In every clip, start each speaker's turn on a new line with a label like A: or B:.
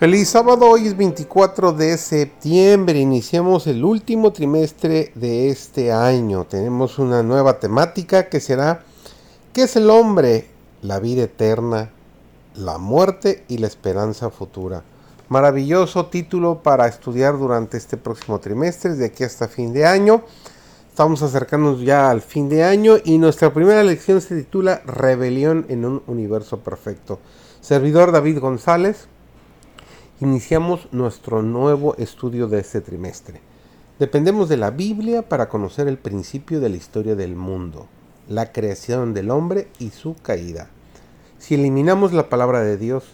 A: Feliz sábado, hoy es 24 de septiembre, iniciamos el último trimestre de este año. Tenemos una nueva temática que será ¿qué es el hombre? La vida eterna, la muerte y la esperanza futura. Maravilloso título para estudiar durante este próximo trimestre, de aquí hasta fin de año. Estamos acercándonos ya al fin de año y nuestra primera lección se titula Rebelión en un universo perfecto. Servidor David González iniciamos nuestro nuevo estudio de este trimestre. Dependemos de la Biblia para conocer el principio de la historia del mundo, la creación del hombre y su caída. Si eliminamos la palabra de Dios,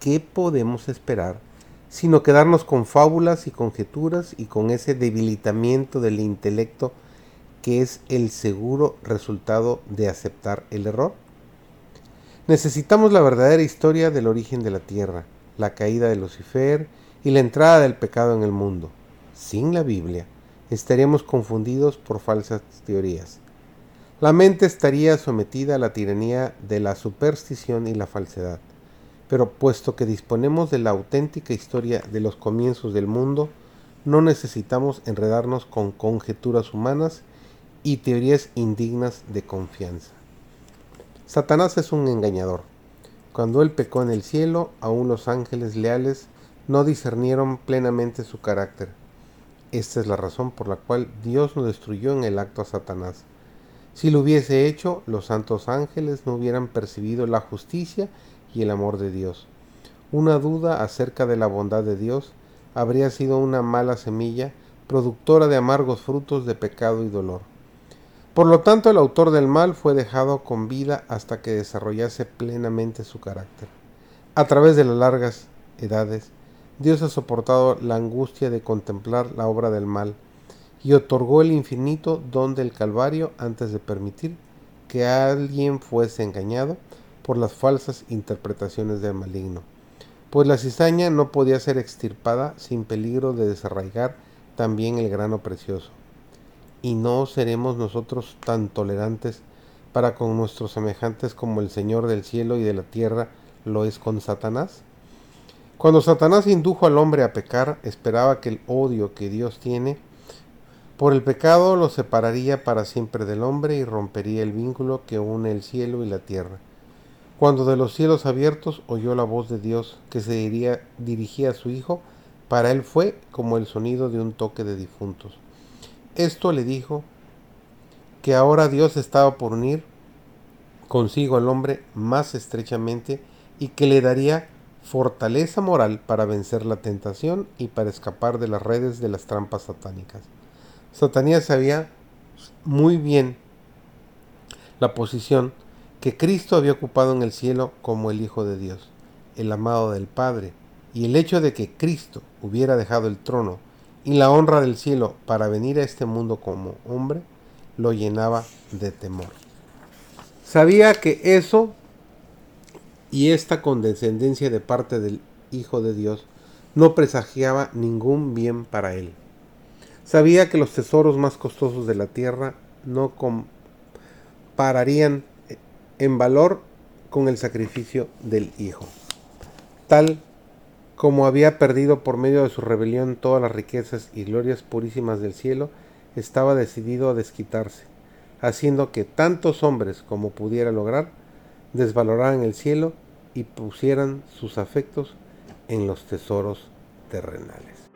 A: ¿qué podemos esperar? Sino quedarnos con fábulas y conjeturas y con ese debilitamiento del intelecto que es el seguro resultado de aceptar el error. Necesitamos la verdadera historia del origen de la tierra, la caída de Lucifer y la entrada del pecado en el mundo. Sin la Biblia, estaríamos confundidos por falsas teorías. La mente estaría sometida a la tiranía de la superstición y la falsedad. Pero puesto que disponemos de la auténtica historia de los comienzos del mundo, no necesitamos enredarnos con conjeturas humanas y teorías indignas de confianza. Satanás es un engañador. Cuando él pecó en el cielo, aún los ángeles leales no discernieron plenamente su carácter. Esta es la razón por la cual Dios no destruyó en el acto a Satanás. Si lo hubiese hecho, los santos ángeles no hubieran percibido la justicia y el amor de Dios. Una duda acerca de la bondad de Dios habría sido una mala semilla, productora de amargos frutos de pecado y dolor. Por lo tanto, el autor del mal fue dejado con vida hasta que desarrollase plenamente su carácter. A través de las largas edades, Dios ha soportado la angustia de contemplar la obra del mal y otorgó el infinito don del Calvario antes de permitir que alguien fuese engañado por las falsas interpretaciones del maligno, pues la cizaña no podía ser extirpada sin peligro de desarraigar también el grano precioso y no seremos nosotros tan tolerantes para con nuestros semejantes como el Señor del cielo y de la tierra lo es con Satanás? Cuando Satanás indujo al hombre a pecar, esperaba que el odio que Dios tiene por el pecado lo separaría para siempre del hombre y rompería el vínculo que une el cielo y la tierra. Cuando de los cielos abiertos oyó la voz de Dios que se dirigía a su Hijo, para él fue como el sonido de un toque de difuntos. Esto le dijo que ahora Dios estaba por unir consigo al hombre más estrechamente y que le daría fortaleza moral para vencer la tentación y para escapar de las redes de las trampas satánicas. Satanías sabía muy bien la posición que Cristo había ocupado en el cielo como el Hijo de Dios, el amado del Padre, y el hecho de que Cristo hubiera dejado el trono y la honra del cielo para venir a este mundo como hombre lo llenaba de temor. Sabía que eso y esta condescendencia de parte del Hijo de Dios no presagiaba ningún bien para él. Sabía que los tesoros más costosos de la tierra no compararían en valor con el sacrificio del Hijo. Tal como había perdido por medio de su rebelión todas las riquezas y glorias purísimas del cielo, estaba decidido a desquitarse, haciendo que tantos hombres como pudiera lograr desvaloraran el cielo y pusieran sus afectos en los tesoros terrenales.